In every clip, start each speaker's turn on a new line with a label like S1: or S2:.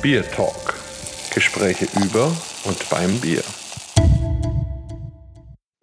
S1: Bier Talk. Gespräche über und beim Bier.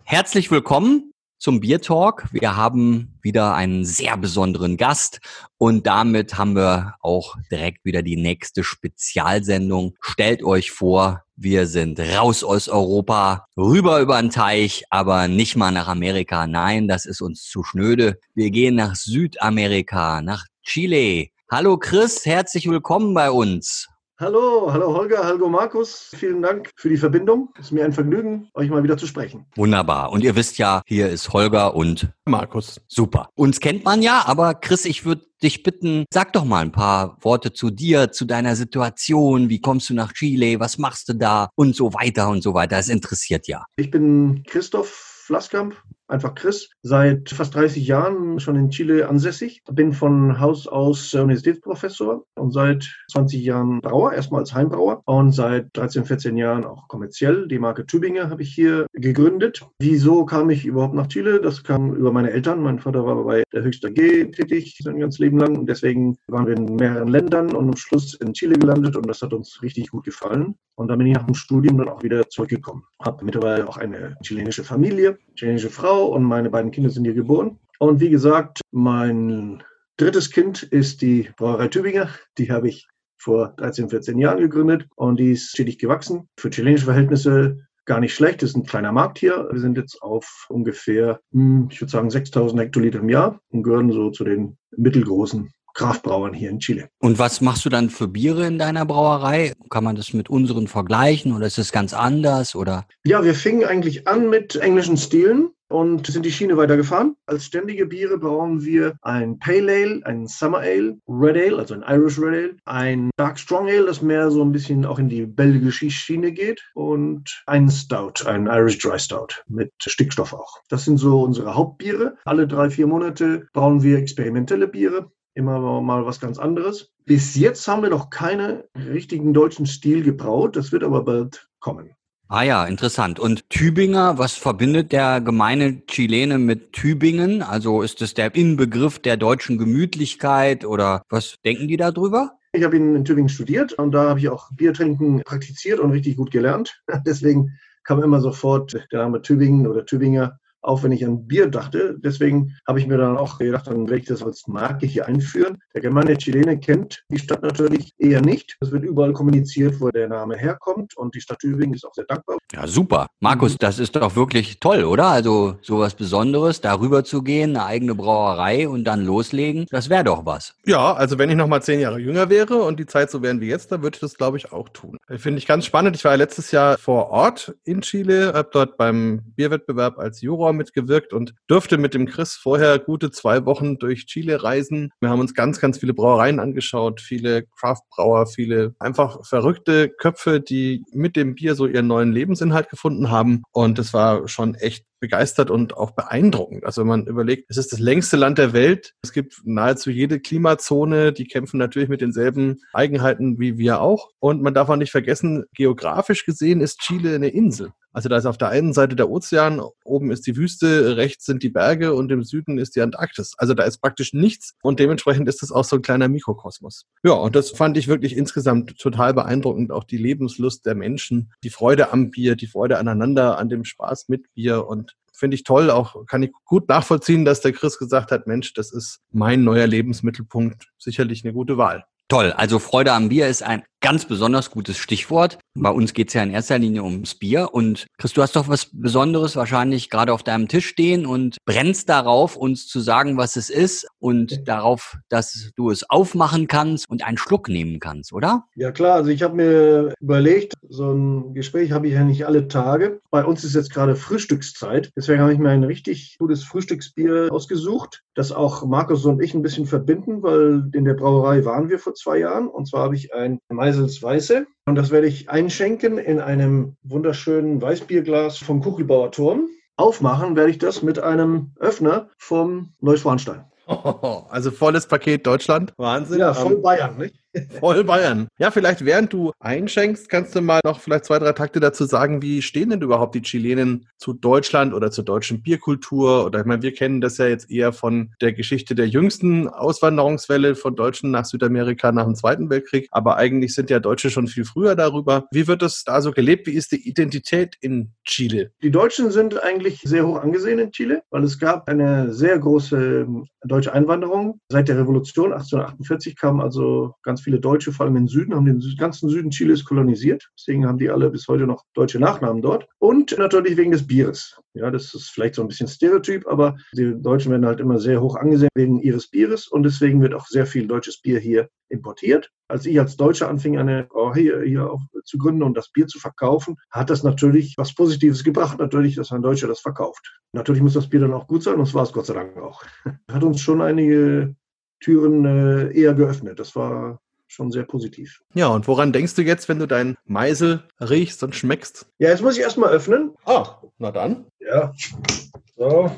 S2: Herzlich willkommen zum Bier Talk. Wir haben wieder einen sehr besonderen Gast und damit haben wir auch direkt wieder die nächste Spezialsendung. Stellt euch vor, wir sind raus aus Europa, rüber über den Teich, aber nicht mal nach Amerika. Nein, das ist uns zu schnöde. Wir gehen nach Südamerika, nach Chile. Hallo Chris, herzlich willkommen bei uns.
S3: Hallo, hallo Holger, hallo Markus. Vielen Dank für die Verbindung. Es ist mir ein Vergnügen, euch mal wieder zu sprechen.
S2: Wunderbar. Und ihr wisst ja, hier ist Holger und
S4: Markus.
S2: Super. Uns kennt man ja, aber Chris, ich würde dich bitten, sag doch mal ein paar Worte zu dir, zu deiner Situation. Wie kommst du nach Chile? Was machst du da? Und so weiter und so weiter. Es interessiert ja.
S3: Ich bin Christoph Flasskamp, einfach Chris, seit fast 30 Jahren schon in Chile ansässig. Bin von Haus aus Universitätsprofessor und seit 20 Jahren Brauer, erstmal als Heimbrauer und seit 13, 14 Jahren auch kommerziell. Die Marke Tübinger habe ich hier gegründet. Wieso kam ich überhaupt nach Chile? Das kam über meine Eltern. Mein Vater war bei der Höchster G tätig sein ganzes Leben lang und deswegen waren wir in mehreren Ländern und am Schluss in Chile gelandet und das hat uns richtig gut gefallen. Und dann bin ich nach dem Studium dann auch wieder zurückgekommen. Habe mittlerweile auch eine chilenische Familie, chilenische Frau und meine beiden Kinder sind hier geboren. Und wie gesagt, mein drittes Kind ist die Brauerei Tübinger. Die habe ich vor 13, 14 Jahren gegründet und die ist stetig gewachsen. Für chilenische Verhältnisse gar nicht schlecht. Das ist ein kleiner Markt hier. Wir sind jetzt auf ungefähr, hm, ich würde sagen, 6000 Hektoliter im Jahr und gehören so zu den mittelgroßen Kraftbrauern hier in Chile.
S2: Und was machst du dann für Biere in deiner Brauerei? Kann man das mit unseren vergleichen oder ist es ganz anders oder?
S3: Ja, wir fingen eigentlich an mit englischen Stilen und sind die Schiene weitergefahren. Als ständige Biere brauen wir ein Pale Ale, ein Summer Ale, Red Ale, also ein Irish Red Ale, ein Dark Strong Ale, das mehr so ein bisschen auch in die belgische Schiene geht und ein Stout, ein Irish Dry Stout mit Stickstoff auch. Das sind so unsere Hauptbiere. Alle drei, vier Monate brauen wir experimentelle Biere immer mal was ganz anderes. Bis jetzt haben wir noch keine richtigen deutschen Stil gebraut. Das wird aber bald kommen.
S2: Ah ja, interessant. Und Tübinger, was verbindet der gemeine Chilene mit Tübingen? Also ist es der Inbegriff der deutschen Gemütlichkeit oder was denken die darüber?
S3: Ich habe in Tübingen studiert und da habe ich auch Biertrinken praktiziert und richtig gut gelernt. Deswegen kam immer sofort der Name Tübingen oder Tübinger auch wenn ich an Bier dachte. Deswegen habe ich mir dann auch gedacht, dann werde ich das als Marke hier einführen. Der gemeine Chilene kennt die Stadt natürlich eher nicht. Es wird überall kommuniziert, wo der Name herkommt und die Stadt Tübingen ist auch sehr dankbar.
S2: Ja, super. Markus, mhm. das ist doch wirklich toll, oder? Also sowas Besonderes, darüber zu gehen, eine eigene Brauerei und dann loslegen, das wäre doch was.
S4: Ja, also wenn ich noch mal zehn Jahre jünger wäre und die Zeit so wären wie jetzt, dann würde ich das, glaube ich, auch tun. Finde ich ganz spannend. Ich war letztes Jahr vor Ort in Chile, habe dort beim Bierwettbewerb als Juror mitgewirkt und durfte mit dem Chris vorher gute zwei Wochen durch Chile reisen. Wir haben uns ganz, ganz viele Brauereien angeschaut, viele Craft-Brauer, viele einfach verrückte Köpfe, die mit dem Bier so ihren neuen Lebensinhalt gefunden haben. Und es war schon echt begeistert und auch beeindruckend. Also wenn man überlegt, es ist das längste Land der Welt. Es gibt nahezu jede Klimazone, die kämpfen natürlich mit denselben Eigenheiten wie wir auch. Und man darf auch nicht vergessen, geografisch gesehen ist Chile eine Insel. Also da ist auf der einen Seite der Ozean, oben ist die Wüste, rechts sind die Berge und im Süden ist die Antarktis. Also da ist praktisch nichts und dementsprechend ist es auch so ein kleiner Mikrokosmos. Ja, und das fand ich wirklich insgesamt total beeindruckend. Auch die Lebenslust der Menschen, die Freude am Bier, die Freude aneinander, an dem Spaß mit Bier und finde ich toll. Auch kann ich gut nachvollziehen, dass der Chris gesagt hat, Mensch, das ist mein neuer Lebensmittelpunkt. Sicherlich eine gute Wahl.
S2: Toll. Also Freude am Bier ist ein ganz besonders gutes Stichwort. Bei uns geht es ja in erster Linie ums Bier. Und Chris, du hast doch was Besonderes wahrscheinlich gerade auf deinem Tisch stehen und brennst darauf, uns zu sagen, was es ist und darauf, dass du es aufmachen kannst und einen Schluck nehmen kannst, oder?
S3: Ja klar, also ich habe mir überlegt, so ein Gespräch habe ich ja nicht alle Tage. Bei uns ist jetzt gerade Frühstückszeit. Deswegen habe ich mir ein richtig gutes Frühstücksbier ausgesucht, das auch Markus und ich ein bisschen verbinden, weil in der Brauerei waren wir vor zwei Jahren. Und zwar habe ich ein Meisels Weiße. Und das werde ich einschenken in einem wunderschönen Weißbierglas vom Kuchelbauer Turm. Aufmachen werde ich das mit einem Öffner vom Neuschwanstein.
S4: Oh, also volles Paket Deutschland. Wahnsinn.
S3: Ja, voll Bayern, nicht?
S4: Voll Bayern. Ja, vielleicht während du einschenkst, kannst du mal noch vielleicht zwei, drei Takte dazu sagen, wie stehen denn überhaupt die Chilenen zu Deutschland oder zur deutschen Bierkultur? Oder ich meine, wir kennen das ja jetzt eher von der Geschichte der jüngsten Auswanderungswelle von Deutschen nach Südamerika nach dem Zweiten Weltkrieg. Aber eigentlich sind ja Deutsche schon viel früher darüber. Wie wird das da so gelebt? Wie ist die Identität in Chile?
S3: Die Deutschen sind eigentlich sehr hoch angesehen in Chile, weil es gab eine sehr große deutsche Einwanderung. Seit der Revolution 1848 kamen also ganz viele Deutsche, vor allem im Süden, haben den ganzen Süden Chiles kolonisiert. Deswegen haben die alle bis heute noch deutsche Nachnamen dort. Und natürlich wegen des Bieres. Ja, das ist vielleicht so ein bisschen Stereotyp, aber die Deutschen werden halt immer sehr hoch angesehen wegen ihres Bieres und deswegen wird auch sehr viel deutsches Bier hier importiert. Als ich als Deutscher anfing, eine Brauerei hier, auch zu gründen und das Bier zu verkaufen, hat das natürlich was Positives gebracht, natürlich, dass ein Deutscher das verkauft. Natürlich muss das Bier dann auch gut sein und das war es Gott sei Dank auch. Hat uns schon einige Türen äh, eher geöffnet. Das war schon sehr positiv.
S4: Ja, und woran denkst du jetzt, wenn du deinen Meisel riechst und schmeckst?
S3: Ja, jetzt muss ich erstmal öffnen.
S4: Ah, na dann.
S3: Ja. So.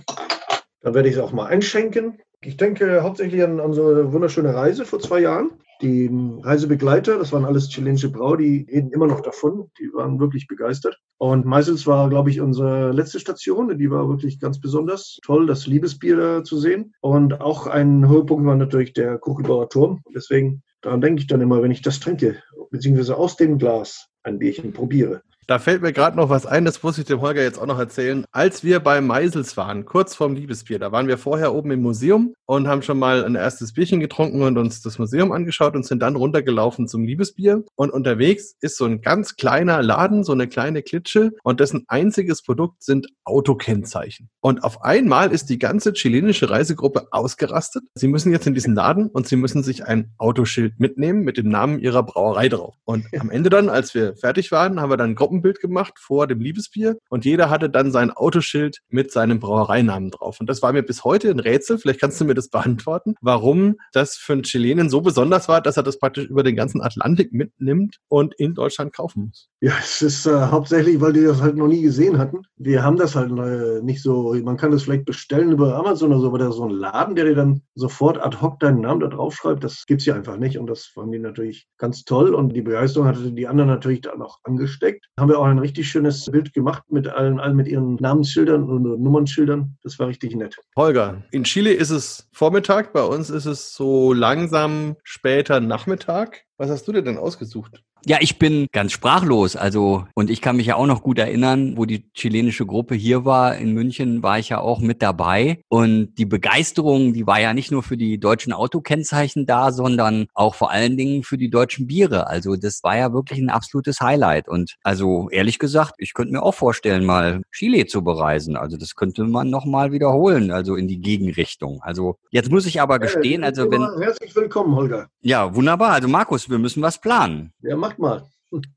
S3: Dann werde ich es auch mal einschenken. Ich denke hauptsächlich an unsere wunderschöne Reise vor zwei Jahren. Die Reisebegleiter, das waren alles chilenische Brau, die reden immer noch davon. Die waren wirklich begeistert. Und Meisels war, glaube ich, unsere letzte Station. Die war wirklich ganz besonders toll, das Liebesbier da zu sehen. Und auch ein Höhepunkt war natürlich der Kuchelbauer Turm. Deswegen, daran denke ich dann immer, wenn ich das trinke, beziehungsweise aus dem Glas ein Bierchen probiere.
S4: Da fällt mir gerade noch was ein, das muss ich dem Holger jetzt auch noch erzählen. Als wir bei Meisels waren, kurz vorm Liebesbier, da waren wir vorher oben im Museum und haben schon mal ein erstes Bierchen getrunken und uns das Museum angeschaut und sind dann runtergelaufen zum Liebesbier. Und unterwegs ist so ein ganz kleiner Laden, so eine kleine Klitsche und dessen einziges Produkt sind Autokennzeichen. Und auf einmal ist die ganze chilenische Reisegruppe ausgerastet. Sie müssen jetzt in diesen Laden und sie müssen sich ein Autoschild mitnehmen mit dem Namen ihrer Brauerei drauf. Und am Ende dann, als wir fertig waren, haben wir dann Gruppen Gruppenbild gemacht vor dem Liebesbier und jeder hatte dann sein Autoschild mit seinem Brauereinamen drauf. Und das war mir bis heute ein Rätsel. Vielleicht kannst du mir das beantworten, warum das für einen Chilenen so besonders war, dass er das praktisch über den ganzen Atlantik mitnimmt und in Deutschland kaufen muss.
S3: Ja, es ist äh, hauptsächlich, weil die das halt noch nie gesehen hatten. Wir haben das halt äh, nicht so, man kann das vielleicht bestellen über Amazon oder so, aber da so ein Laden, der dir dann sofort ad hoc deinen Namen da draufschreibt, das gibt es hier einfach nicht. Und das fanden die natürlich ganz toll. Und die Begeisterung hatte die anderen natürlich dann auch angesteckt. Haben haben wir auch ein richtig schönes Bild gemacht mit allen, allen mit ihren Namensschildern und Nummernschildern. Das war richtig nett.
S4: Holger, in Chile ist es Vormittag, bei uns ist es so langsam später Nachmittag. Was hast du dir denn ausgesucht?
S2: Ja, ich bin ganz sprachlos. Also, und ich kann mich ja auch noch gut erinnern, wo die chilenische Gruppe hier war. In München war ich ja auch mit dabei. Und die Begeisterung, die war ja nicht nur für die deutschen Autokennzeichen da, sondern auch vor allen Dingen für die deutschen Biere. Also, das war ja wirklich ein absolutes Highlight. Und also, ehrlich gesagt, ich könnte mir auch vorstellen, mal Chile zu bereisen. Also, das könnte man nochmal wiederholen. Also, in die Gegenrichtung. Also, jetzt muss ich aber gestehen, also, wenn.
S3: Herzlich willkommen, Holger.
S2: Ja, wunderbar. Also, Markus, wir müssen was planen.
S3: Ja, macht mal.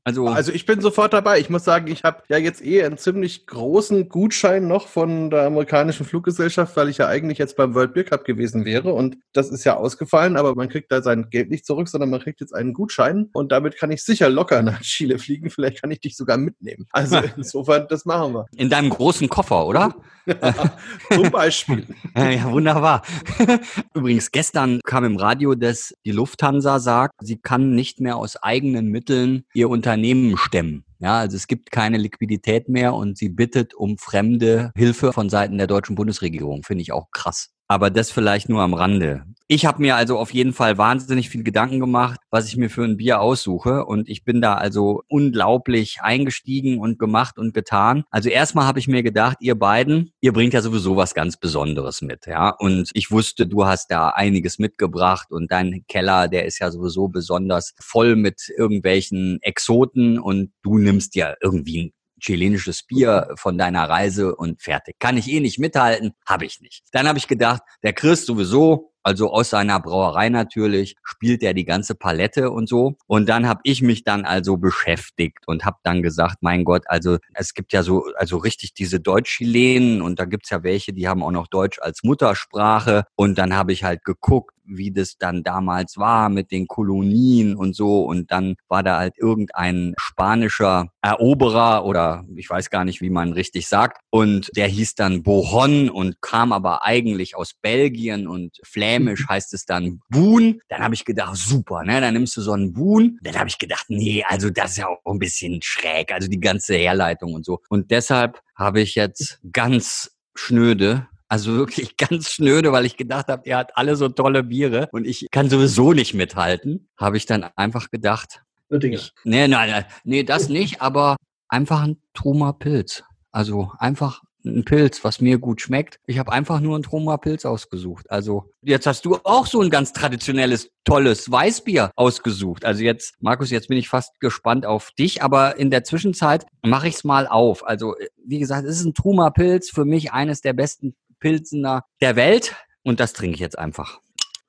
S4: Also, also ich bin sofort dabei. Ich muss sagen, ich habe ja jetzt eh einen ziemlich großen Gutschein noch von der amerikanischen Fluggesellschaft, weil ich ja eigentlich jetzt beim World Beer Cup gewesen wäre und das ist ja ausgefallen, aber man kriegt da sein Geld nicht zurück, sondern man kriegt jetzt einen Gutschein und damit kann ich sicher locker nach Chile fliegen. Vielleicht kann ich dich sogar mitnehmen. Also insofern, das machen wir.
S2: In deinem großen Koffer, oder?
S4: Zum Beispiel.
S2: ja, wunderbar. Übrigens, gestern kam im Radio, dass die Lufthansa sagt, sie kann nicht mehr aus eigenen Mitteln ihr Unternehmen stemmen. Ja, also es gibt keine Liquidität mehr und sie bittet um fremde Hilfe von Seiten der deutschen Bundesregierung. Finde ich auch krass. Aber das vielleicht nur am Rande. Ich habe mir also auf jeden Fall wahnsinnig viel Gedanken gemacht, was ich mir für ein Bier aussuche. Und ich bin da also unglaublich eingestiegen und gemacht und getan. Also erstmal habe ich mir gedacht, ihr beiden, ihr bringt ja sowieso was ganz Besonderes mit. Ja, und ich wusste, du hast da einiges mitgebracht und dein Keller, der ist ja sowieso besonders voll mit irgendwelchen Exoten und du nimmst ja irgendwie chilenisches Bier von deiner Reise und fertig. Kann ich eh nicht mithalten, habe ich nicht. Dann habe ich gedacht, der Chris sowieso, also aus seiner Brauerei natürlich, spielt er die ganze Palette und so. Und dann habe ich mich dann also beschäftigt und habe dann gesagt, mein Gott, also es gibt ja so also richtig diese Deutsch-Chilenen und da gibt's ja welche, die haben auch noch Deutsch als Muttersprache. Und dann habe ich halt geguckt, wie das dann damals war mit den Kolonien und so. Und dann war da halt irgendein spanischer Eroberer oder ich weiß gar nicht, wie man richtig sagt. Und der hieß dann Bohon und kam aber eigentlich aus Belgien und flämisch heißt es dann Boon. Dann habe ich gedacht, super, ne? Dann nimmst du so einen Boon. Dann habe ich gedacht, nee, also das ist ja auch ein bisschen schräg, also die ganze Herleitung und so. Und deshalb habe ich jetzt ganz schnöde also wirklich ganz schnöde, weil ich gedacht habe, er hat alle so tolle Biere und ich kann sowieso nicht mithalten. Habe ich dann einfach gedacht. Ich, nee, nein, nein, nee, das nicht, aber einfach ein Truma Pilz. Also einfach ein Pilz, was mir gut schmeckt. Ich habe einfach nur ein Troma Pilz ausgesucht. Also jetzt hast du auch so ein ganz traditionelles, tolles Weißbier ausgesucht. Also jetzt, Markus, jetzt bin ich fast gespannt auf dich, aber in der Zwischenzeit mache ich es mal auf. Also wie gesagt, es ist ein Truma Pilz, für mich eines der besten Pilzener der Welt und das trinke ich jetzt einfach.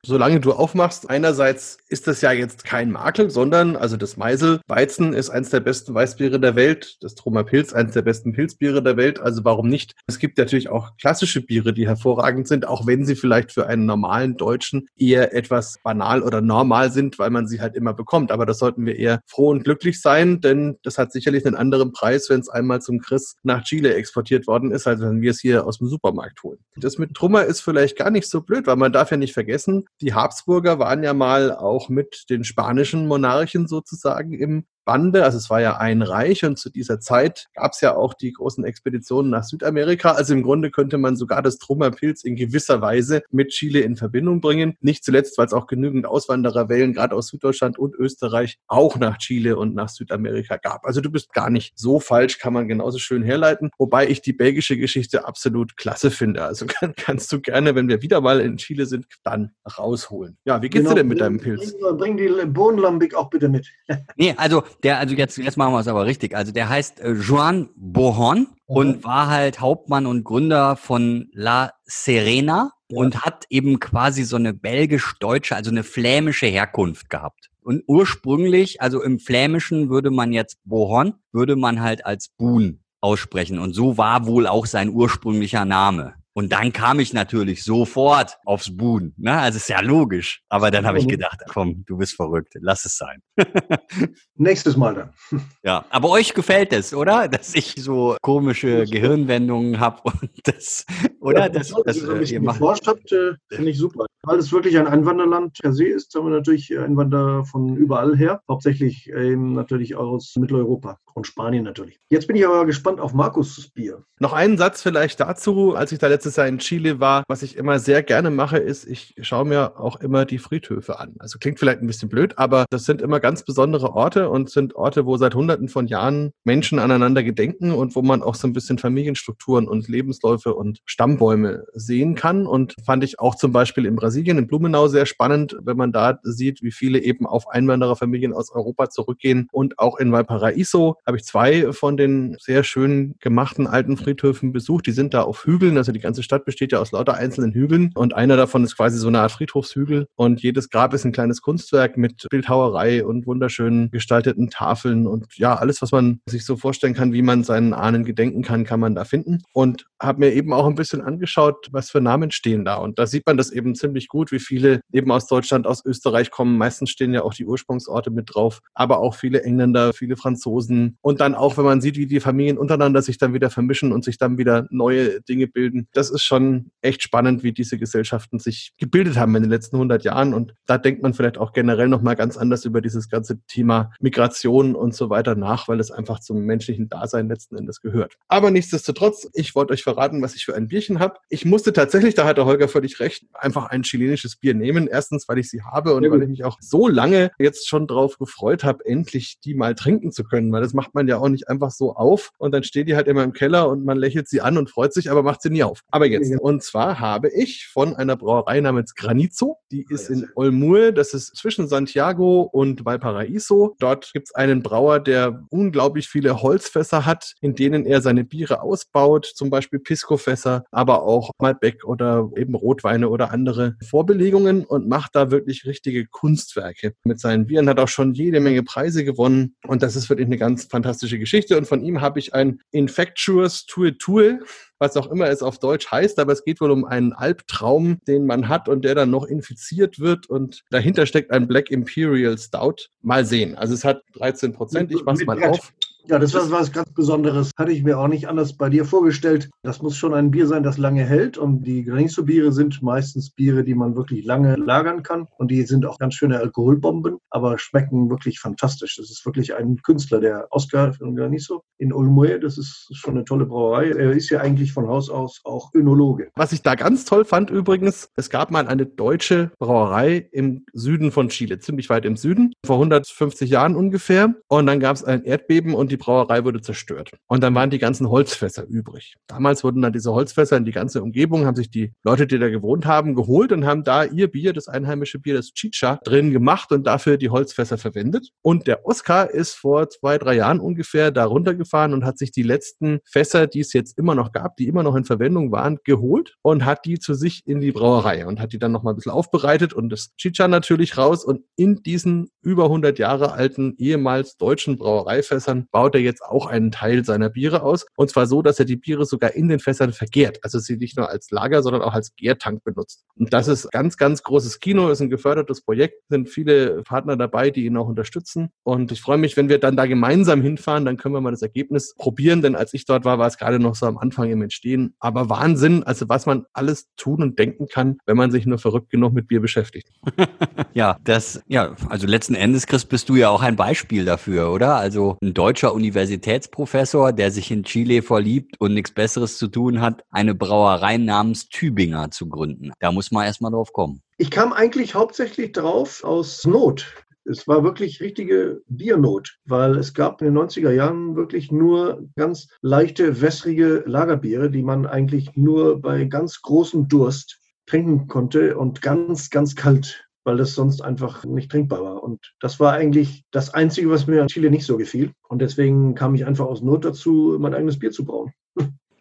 S4: Solange du aufmachst, einerseits ist das ja jetzt kein Makel, sondern, also das Meisel Weizen ist eins der besten Weißbiere der Welt, das Troma Pilz eins der besten Pilzbiere der Welt, also warum nicht? Es gibt natürlich auch klassische Biere, die hervorragend sind, auch wenn sie vielleicht für einen normalen Deutschen eher etwas banal oder normal sind, weil man sie halt immer bekommt. Aber das sollten wir eher froh und glücklich sein, denn das hat sicherlich einen anderen Preis, wenn es einmal zum Chris nach Chile exportiert worden ist, als wenn wir es hier aus dem Supermarkt holen. Das mit Trummer ist vielleicht gar nicht so blöd, weil man darf ja nicht vergessen, die Habsburger waren ja mal auch mit den spanischen Monarchen sozusagen im Bande. Also es war ja ein Reich und zu dieser Zeit gab es ja auch die großen Expeditionen nach Südamerika. Also im Grunde könnte man sogar das Trummerpilz in gewisser Weise mit Chile in Verbindung bringen. Nicht zuletzt, weil es auch genügend Auswandererwellen gerade aus Süddeutschland und Österreich auch nach Chile und nach Südamerika gab. Also du bist gar nicht so falsch, kann man genauso schön herleiten. Wobei ich die belgische Geschichte absolut klasse finde. Also kann, kannst du gerne, wenn wir wieder mal in Chile sind, dann rausholen. Ja, wie geht's genau, dir denn mit deinem Pilz?
S3: Bring, bring die Bohnenlambik auch bitte mit.
S2: nee, also der, also jetzt, jetzt machen wir es aber richtig. Also der heißt äh, Joan Bohon mhm. und war halt Hauptmann und Gründer von La Serena ja. und hat eben quasi so eine belgisch-deutsche, also eine flämische Herkunft gehabt. Und ursprünglich, also im Flämischen würde man jetzt Bohon, würde man halt als Boon aussprechen. Und so war wohl auch sein ursprünglicher Name. Und dann kam ich natürlich sofort aufs Buhn. Ne? Also ist ja logisch. Aber dann habe ich gedacht, komm, du bist verrückt, lass es sein.
S3: Nächstes Mal dann.
S2: Ja, aber euch gefällt es, oder? Dass ich so komische Gehirnwendungen habe und das, oder? Ja,
S3: das, das, das, das äh, ihr geforscht habt, äh, finde ich super. Weil es wirklich ein Einwanderland per se ist, haben wir natürlich Einwanderer von überall her. Hauptsächlich eben natürlich aus Mitteleuropa und Spanien natürlich. Jetzt bin ich aber gespannt auf Markus' Bier.
S4: Noch einen Satz vielleicht dazu, als ich da letztes Jahr in Chile war. Was ich immer sehr gerne mache, ist, ich schaue mir auch immer die Friedhöfe an. Also klingt vielleicht ein bisschen blöd, aber das sind immer ganz besondere Orte und sind Orte, wo seit hunderten von Jahren Menschen aneinander gedenken und wo man auch so ein bisschen Familienstrukturen und Lebensläufe und Stammbäume sehen kann. Und fand ich auch zum Beispiel in Brasilien, in Blumenau sehr spannend, wenn man da sieht, wie viele eben auf Einwandererfamilien aus Europa zurückgehen. Und auch in Valparaiso habe ich zwei von den sehr schön gemachten alten Friedhöfen besucht. Die sind da auf Hügeln, also die ganze Stadt besteht ja aus lauter einzelnen Hügeln und einer davon ist quasi so eine Art Friedhofshügel. Und jedes Grab ist ein kleines Kunstwerk mit Bildhauerei und wunderschön gestalteten Tafeln und ja, alles, was man sich so vorstellen kann, wie man seinen Ahnen gedenken kann, kann man da finden. Und habe mir eben auch ein bisschen angeschaut, was für Namen stehen da. Und da sieht man das eben ziemlich gut, wie viele eben aus Deutschland, aus Österreich kommen. Meistens stehen ja auch die Ursprungsorte mit drauf, aber auch viele Engländer, viele Franzosen. Und dann auch, wenn man sieht, wie die Familien untereinander sich dann wieder vermischen und sich dann wieder neue Dinge bilden, das ist schon echt spannend, wie diese Gesellschaften sich gebildet haben in den letzten 100 Jahren. Und da denkt man vielleicht auch generell nochmal ganz anders über dieses ganze Thema Migration und so weiter nach, weil es einfach zum menschlichen Dasein letzten Endes gehört. Aber nichtsdestotrotz, ich wollte euch verraten, was ich für ein Bierchen habe. Ich musste tatsächlich, da hat der Holger völlig recht, einfach ein chilenisches Bier nehmen. Erstens, weil ich sie habe und weil ich mich auch so lange jetzt schon drauf gefreut habe, endlich die mal trinken zu können, weil das macht man ja auch nicht einfach so auf und dann steht die halt immer im Keller und man lächelt sie an und freut sich, aber macht sie nie auf. Aber jetzt. Und zwar habe ich von einer Brauerei namens Granizo, die ist in Olmue, das ist zwischen Santiago und Valparaiso. Dort gibt es einen Brauer, der unglaublich viele Holzfässer hat, in denen er seine Biere ausbaut, zum Beispiel Pisco-Fässer, aber auch Malbec oder eben Rotweine oder andere Vorbelegungen und macht da wirklich richtige Kunstwerke mit seinen Bieren, hat auch schon jede Menge Preise gewonnen und das ist wirklich eine ganz fantastische Geschichte und von ihm habe ich ein Infectious Tue Tue was auch immer es auf Deutsch heißt, aber es geht wohl um einen Albtraum, den man hat und der dann noch infiziert wird und dahinter steckt ein Black Imperial Stout. Mal sehen. Also es hat 13 Prozent. Ich mach's mal auf.
S3: Ja, das war was ganz Besonderes. Hatte ich mir auch nicht anders bei dir vorgestellt. Das muss schon ein Bier sein, das lange hält. Und die Granizo-Biere sind meistens Biere, die man wirklich lange lagern kann. Und die sind auch ganz schöne Alkoholbomben, aber schmecken wirklich fantastisch. Das ist wirklich ein Künstler, der Oscar von Granizo in Olmué. Das ist schon eine tolle Brauerei. Er ist ja eigentlich von Haus aus auch Önologe.
S4: Was ich da ganz toll fand übrigens, es gab mal eine deutsche Brauerei im Süden von Chile, ziemlich weit im Süden, vor 150 Jahren ungefähr. Und dann gab es ein Erdbeben und die Brauerei wurde zerstört. Und dann waren die ganzen Holzfässer übrig. Damals wurden dann diese Holzfässer in die ganze Umgebung, haben sich die Leute, die da gewohnt haben, geholt und haben da ihr Bier, das einheimische Bier, das Chicha, drin gemacht und dafür die Holzfässer verwendet. Und der Oscar ist vor zwei, drei Jahren ungefähr da runtergefahren und hat sich die letzten Fässer, die es jetzt immer noch gab, die immer noch in Verwendung waren, geholt und hat die zu sich in die Brauerei und hat die dann nochmal ein bisschen aufbereitet und das Chicha natürlich raus und in diesen über 100 Jahre alten ehemals deutschen Brauereifässern baut er jetzt auch einen Teil seiner Biere aus. Und zwar so, dass er die Biere sogar in den Fässern vergärt. Also sie nicht nur als Lager, sondern auch als Gärtank benutzt. Und das ist ganz, ganz großes Kino, ist ein gefördertes Projekt, sind viele Partner dabei, die ihn auch unterstützen. Und ich freue mich, wenn wir dann da gemeinsam hinfahren, dann können wir mal das Ergebnis probieren. Denn als ich dort war, war es gerade noch so am Anfang im Entstehen. Aber Wahnsinn, also was man alles tun und denken kann, wenn man sich nur verrückt genug mit Bier beschäftigt.
S2: ja, das, ja, also letzten Endes, Chris, bist du ja auch ein Beispiel dafür, oder? Also ein deutscher Universitätsprofessor, der sich in Chile verliebt und nichts Besseres zu tun hat, eine Brauerei namens Tübinger zu gründen. Da muss man erstmal drauf kommen.
S3: Ich kam eigentlich hauptsächlich drauf aus Not. Es war wirklich richtige Biernot, weil es gab in den 90er Jahren wirklich nur ganz leichte, wässrige Lagerbiere, die man eigentlich nur bei ganz großem Durst trinken konnte und ganz, ganz kalt weil das sonst einfach nicht trinkbar war. Und das war eigentlich das Einzige, was mir an Chile nicht so gefiel. Und deswegen kam ich einfach aus Not dazu, mein eigenes Bier zu brauen.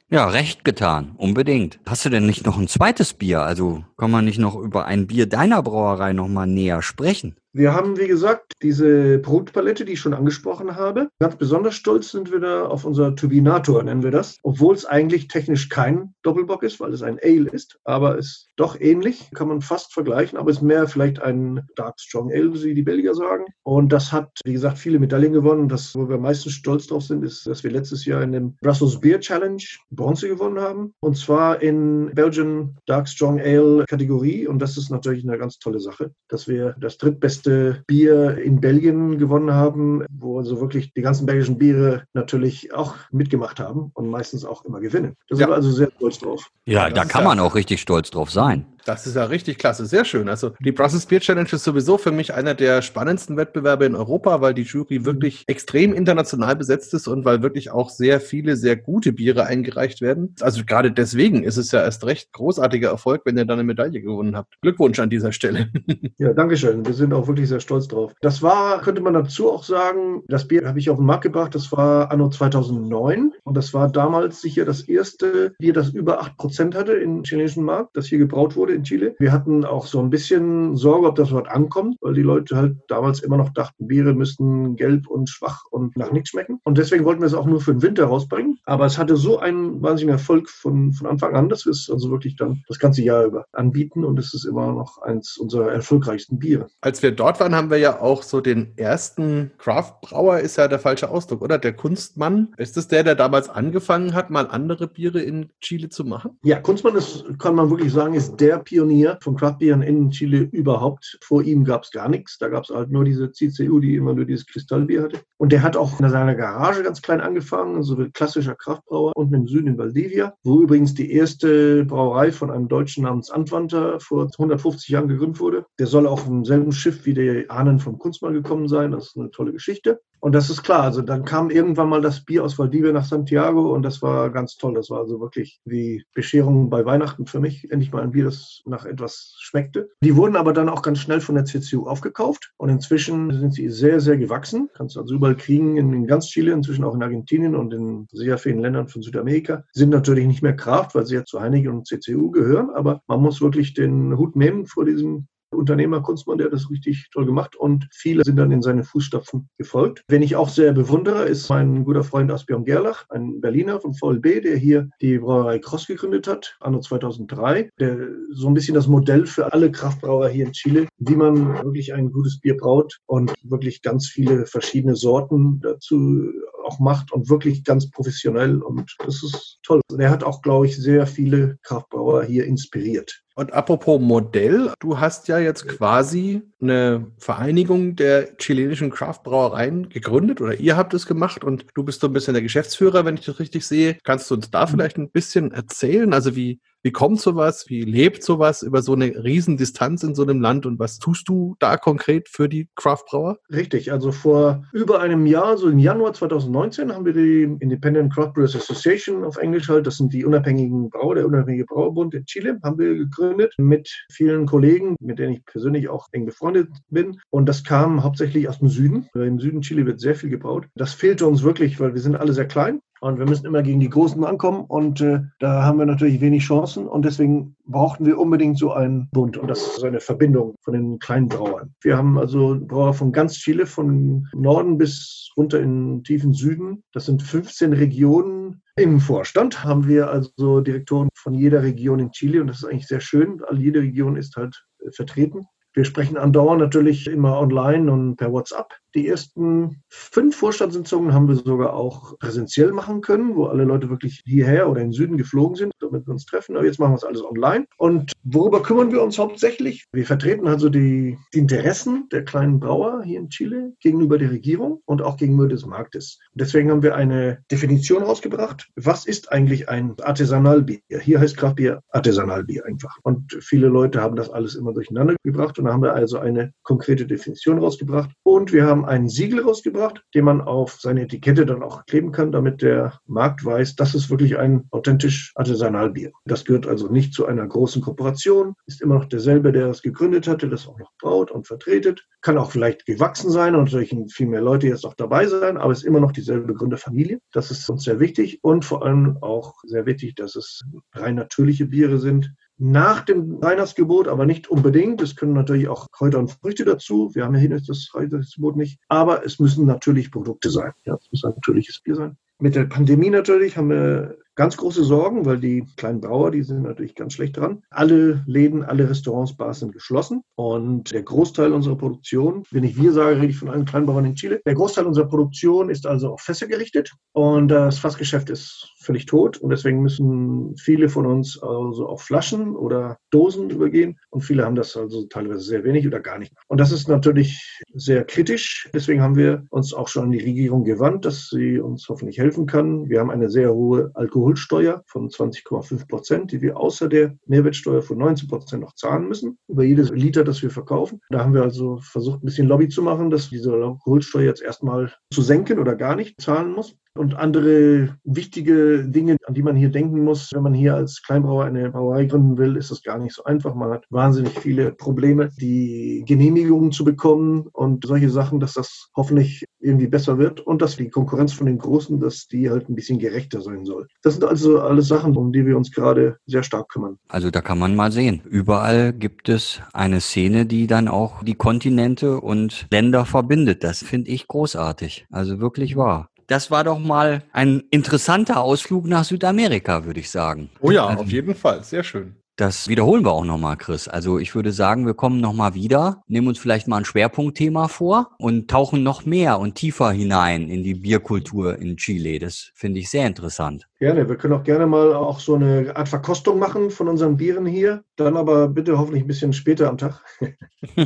S2: Ja, recht getan, unbedingt. Hast du denn nicht noch ein zweites Bier? Also kann man nicht noch über ein Bier deiner Brauerei noch mal näher sprechen?
S3: Wir haben, wie gesagt, diese Produktpalette, die ich schon angesprochen habe. Ganz besonders stolz sind wir da auf unser Turbinator, nennen wir das. Obwohl es eigentlich technisch kein Doppelbock ist, weil es ein Ale ist, aber ist doch ähnlich, kann man fast vergleichen, aber ist mehr vielleicht ein Dark Strong Ale, wie die Belgier sagen. Und das hat, wie gesagt, viele Medaillen gewonnen. Das, wo wir meistens stolz drauf sind, ist, dass wir letztes Jahr in dem Brussels Beer Challenge Bronze gewonnen haben. Und zwar in Belgian Dark Strong Ale Kategorie. Und das ist natürlich eine ganz tolle Sache, dass wir das drittbeste beste Bier in Belgien gewonnen haben, wo also wirklich die ganzen belgischen Biere natürlich auch mitgemacht haben und meistens auch immer gewinnen. Da sind ja. wir also sehr stolz drauf.
S2: Ja, da kann man auch richtig stolz drauf sein.
S4: Das ist ja richtig klasse, sehr schön. Also die Brussels Beer Challenge ist sowieso für mich einer der spannendsten Wettbewerbe in Europa, weil die Jury mhm. wirklich extrem international besetzt ist und weil wirklich auch sehr viele sehr gute Biere eingereicht werden. Also gerade deswegen ist es ja erst recht großartiger Erfolg, wenn ihr dann eine Medaille gewonnen habt. Glückwunsch an dieser Stelle.
S3: Ja, danke schön. Wir sind auch wirklich sehr stolz drauf. Das war, könnte man dazu auch sagen, das Bier habe ich auf den Markt gebracht. Das war anno 2009 und das war damals sicher das erste Bier, das über 8% hatte im chilenischen Markt, das hier gebraut wurde wurde in Chile. Wir hatten auch so ein bisschen Sorge, ob das Wort ankommt, weil die Leute halt damals immer noch dachten, Biere müssten gelb und schwach und nach nichts schmecken. Und deswegen wollten wir es auch nur für den Winter rausbringen. Aber es hatte so einen wahnsinnigen Erfolg von, von Anfang an, dass wir es also wirklich dann das ganze Jahr über anbieten. Und es ist immer noch eins unserer erfolgreichsten Biere.
S4: Als wir dort waren, haben wir ja auch so den ersten Craft-Brauer, ist ja der falsche Ausdruck, oder? Der Kunstmann. Ist es der, der damals angefangen hat, mal andere Biere in Chile zu machen?
S3: Ja, Kunstmann ist, kann man wirklich sagen, ist der Pionier von Craftbieren in Chile überhaupt. Vor ihm gab es gar nichts. Da gab es halt nur diese CCU, die immer nur dieses Kristallbier hatte. Und der hat auch in seiner Garage ganz klein angefangen, so ein klassischer Kraftbrauer unten im Süden in Valdivia, wo übrigens die erste Brauerei von einem Deutschen namens Antwanter vor 150 Jahren gegründet wurde. Der soll auch im selben Schiff wie die Ahnen vom Kunstmann gekommen sein. Das ist eine tolle Geschichte. Und das ist klar. Also dann kam irgendwann mal das Bier aus Valdivia nach Santiago und das war ganz toll. Das war also wirklich wie Bescherung bei Weihnachten für mich. Endlich mal ein Bier, das nach etwas schmeckte. Die wurden aber dann auch ganz schnell von der CCU aufgekauft und inzwischen sind sie sehr, sehr gewachsen. Kannst du also überall kriegen, in ganz Chile, inzwischen auch in Argentinien und in sehr vielen Ländern von Südamerika. Sind natürlich nicht mehr Kraft, weil sie ja zu Heineken und CCU gehören, aber man muss wirklich den Hut nehmen vor diesem Unternehmer Kunstmann, der hat das richtig toll gemacht und viele sind dann in seine Fußstapfen gefolgt. Wen ich auch sehr bewundere, ist mein guter Freund Asbjörn Gerlach, ein Berliner von VLB, der hier die Brauerei Cross gegründet hat, anno 2003, der so ein bisschen das Modell für alle Kraftbrauer hier in Chile, wie man wirklich ein gutes Bier braut und wirklich ganz viele verschiedene Sorten dazu auch macht und wirklich ganz professionell und das ist toll. Und er hat auch, glaube ich, sehr viele Kraftbrauer hier inspiriert.
S4: Und apropos Modell, du hast ja jetzt quasi eine Vereinigung der chilenischen Craftbrauereien gegründet oder ihr habt es gemacht und du bist so ein bisschen der Geschäftsführer, wenn ich das richtig sehe. Kannst du uns da vielleicht ein bisschen erzählen? Also wie, wie kommt sowas? Wie lebt sowas über so eine Riesendistanz in so einem Land und was tust du da konkret für die Craftbrauer?
S3: Richtig, also vor über einem Jahr, so im Januar 2019, haben wir die Independent Craft Brewers Association auf Englisch halt, das sind die unabhängigen Brauer, der unabhängige Brauerbund in Chile, haben wir gegründet mit vielen Kollegen, mit denen ich persönlich auch eng befreundet bin. Und das kam hauptsächlich aus dem Süden. Im Süden Chile wird sehr viel gebraut. Das fehlte uns wirklich, weil wir sind alle sehr klein. Und wir müssen immer gegen die Großen ankommen und äh, da haben wir natürlich wenig Chancen und deswegen brauchten wir unbedingt so einen Bund und das ist eine Verbindung von den kleinen Brauern. Wir haben also Brauer von ganz Chile, von Norden bis runter in den tiefen Süden. Das sind 15 Regionen. Im Vorstand haben wir also Direktoren von jeder Region in Chile und das ist eigentlich sehr schön. Jede Region ist halt äh, vertreten. Wir sprechen andauernd natürlich immer online und per WhatsApp. Die ersten fünf Vorstandssitzungen haben wir sogar auch präsentiell machen können, wo alle Leute wirklich hierher oder in den Süden geflogen sind, damit wir uns treffen. Aber jetzt machen wir es alles online. Und worüber kümmern wir uns hauptsächlich? Wir vertreten also die, die Interessen der kleinen Brauer hier in Chile gegenüber der Regierung und auch gegenüber des Marktes. Und deswegen haben wir eine Definition rausgebracht. Was ist eigentlich ein Artisanalbier? Hier heißt Kraftbier Artisanalbier einfach. Und viele Leute haben das alles immer durcheinander gebracht. Und da haben wir also eine konkrete Definition rausgebracht. Und wir haben haben ein Siegel rausgebracht, den man auf seine Etikette dann auch kleben kann, damit der Markt weiß, das ist wirklich ein authentisch Artisanalbier. Das gehört also nicht zu einer großen Kooperation, ist immer noch derselbe, der es gegründet hatte, das auch noch braut und vertretet. Kann auch vielleicht gewachsen sein und natürlich viel mehr Leute jetzt auch dabei sein, aber ist immer noch dieselbe Gründerfamilie. Das ist uns sehr wichtig und vor allem auch sehr wichtig, dass es rein natürliche Biere sind, nach dem Weihnachtsgebot, aber nicht unbedingt. Es können natürlich auch Kräuter und Früchte dazu. Wir haben ja hier das Weihnachtsgebot nicht. Aber es müssen natürlich Produkte sein. Ja, es muss ein natürliches Bier sein. Mit der Pandemie natürlich haben wir ganz große Sorgen, weil die kleinen Brauer, die sind natürlich ganz schlecht dran. Alle Läden, alle Restaurants, Bars sind geschlossen und der Großteil unserer Produktion, wenn ich wir sage, rede ich von allen Kleinbauern in Chile, der Großteil unserer Produktion ist also auf Fässer gerichtet und das Fassgeschäft ist völlig tot und deswegen müssen viele von uns also auf Flaschen oder Dosen übergehen und viele haben das also teilweise sehr wenig oder gar nicht. Und das ist natürlich sehr kritisch. Deswegen haben wir uns auch schon an die Regierung gewandt, dass sie uns hoffentlich helfen kann. Wir haben eine sehr hohe Alkoholsteuer von 20,5 Prozent, die wir außer der Mehrwertsteuer von 19 Prozent noch zahlen müssen über jedes Liter, das wir verkaufen. Da haben wir also versucht, ein bisschen Lobby zu machen, dass diese Alkoholsteuer jetzt erstmal zu senken oder gar nicht zahlen muss und andere wichtige Dinge, an die man hier denken muss. Wenn man hier als Kleinbrauer eine Brauerei gründen will, ist das gar nicht so einfach. Man hat wahnsinnig viele Probleme, die Genehmigungen zu bekommen und solche Sachen, dass das hoffentlich irgendwie besser wird und dass die Konkurrenz von den Großen, dass die halt ein bisschen gerechter sein soll. Das sind also alles Sachen, um die wir uns gerade sehr stark kümmern.
S2: Also da kann man mal sehen. Überall gibt es eine Szene, die dann auch die Kontinente und Länder verbindet. Das finde ich großartig. Also wirklich wahr das war doch mal ein interessanter Ausflug nach Südamerika, würde ich sagen.
S4: Oh ja,
S2: also,
S4: auf jeden Fall. Sehr schön.
S2: Das wiederholen wir auch nochmal, Chris. Also ich würde sagen, wir kommen nochmal wieder, nehmen uns vielleicht mal ein Schwerpunktthema vor und tauchen noch mehr und tiefer hinein in die Bierkultur in Chile. Das finde ich sehr interessant.
S3: Gerne. Wir können auch gerne mal auch so eine Art Verkostung machen von unseren Bieren hier. Dann aber bitte hoffentlich ein bisschen später am Tag.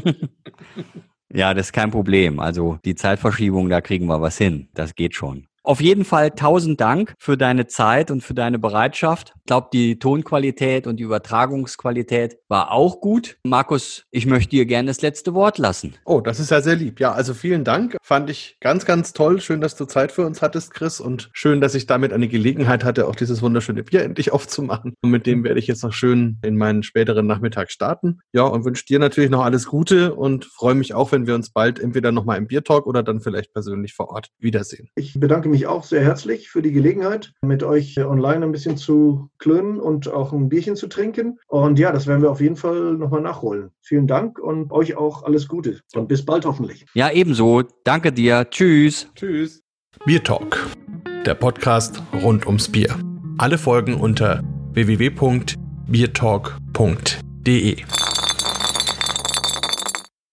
S2: Ja, das ist kein Problem. Also die Zeitverschiebung, da kriegen wir was hin. Das geht schon. Auf jeden Fall tausend Dank für deine Zeit und für deine Bereitschaft. Ich glaube, die Tonqualität und die Übertragungsqualität war auch gut. Markus, ich möchte dir gerne das letzte Wort lassen.
S4: Oh, das ist ja sehr lieb. Ja, also vielen Dank. Fand ich ganz, ganz toll. Schön, dass du Zeit für uns hattest, Chris. Und schön, dass ich damit eine Gelegenheit hatte, auch dieses wunderschöne Bier endlich aufzumachen. Und mit dem werde ich jetzt noch schön in meinen späteren Nachmittag starten. Ja, und wünsche dir natürlich noch alles Gute und freue mich auch, wenn wir uns bald entweder nochmal im Biertalk oder dann vielleicht persönlich vor Ort wiedersehen.
S3: Ich bedanke mich mich auch sehr herzlich für die Gelegenheit, mit euch online ein bisschen zu klönen und auch ein Bierchen zu trinken. Und ja, das werden wir auf jeden Fall nochmal nachholen. Vielen Dank und euch auch alles Gute und bis bald hoffentlich.
S2: Ja, ebenso. Danke dir. Tschüss.
S4: Tschüss. Bier Talk, der Podcast rund ums Bier. Alle Folgen unter www.biertalk.de.